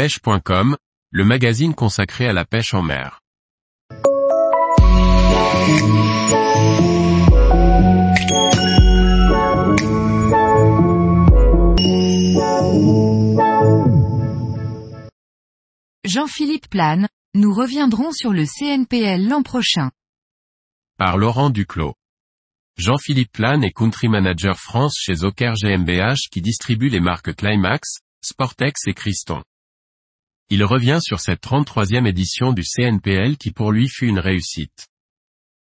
pêche.com, le magazine consacré à la pêche en mer. Jean-Philippe Plane, nous reviendrons sur le CNPL l'an prochain. Par Laurent Duclos. Jean-Philippe Plane est Country Manager France chez Oker GmbH qui distribue les marques Climax, Sportex et Christon. Il revient sur cette 33e édition du CNPL qui pour lui fut une réussite.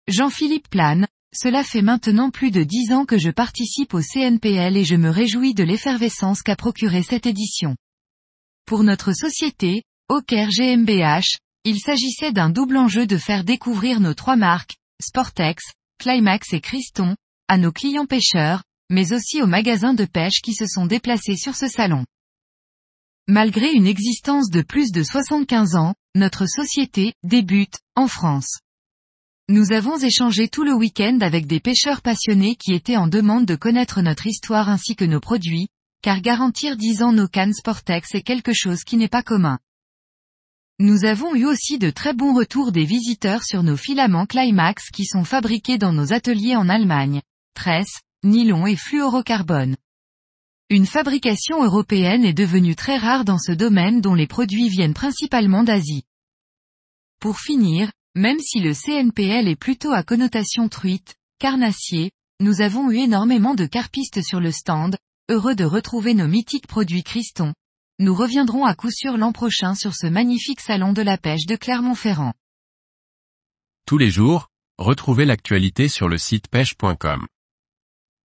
Jean-Philippe Plane, cela fait maintenant plus de dix ans que je participe au CNPL et je me réjouis de l'effervescence qu'a procuré cette édition. Pour notre société, Oker GmbH, il s'agissait d'un double enjeu de faire découvrir nos trois marques, Sportex, Climax et Christon, à nos clients pêcheurs, mais aussi aux magasins de pêche qui se sont déplacés sur ce salon. Malgré une existence de plus de 75 ans, notre société débute en France. Nous avons échangé tout le week-end avec des pêcheurs passionnés qui étaient en demande de connaître notre histoire ainsi que nos produits, car garantir 10 ans nos cannes Sportex est quelque chose qui n'est pas commun. Nous avons eu aussi de très bons retours des visiteurs sur nos filaments Climax qui sont fabriqués dans nos ateliers en Allemagne. Tresse, nylon et fluorocarbone. Une fabrication européenne est devenue très rare dans ce domaine dont les produits viennent principalement d'Asie. Pour finir, même si le CNPL est plutôt à connotation truite, carnassier, nous avons eu énormément de carpistes sur le stand, heureux de retrouver nos mythiques produits Christon, nous reviendrons à coup sûr l'an prochain sur ce magnifique salon de la pêche de Clermont-Ferrand. Tous les jours, retrouvez l'actualité sur le site pêche.com.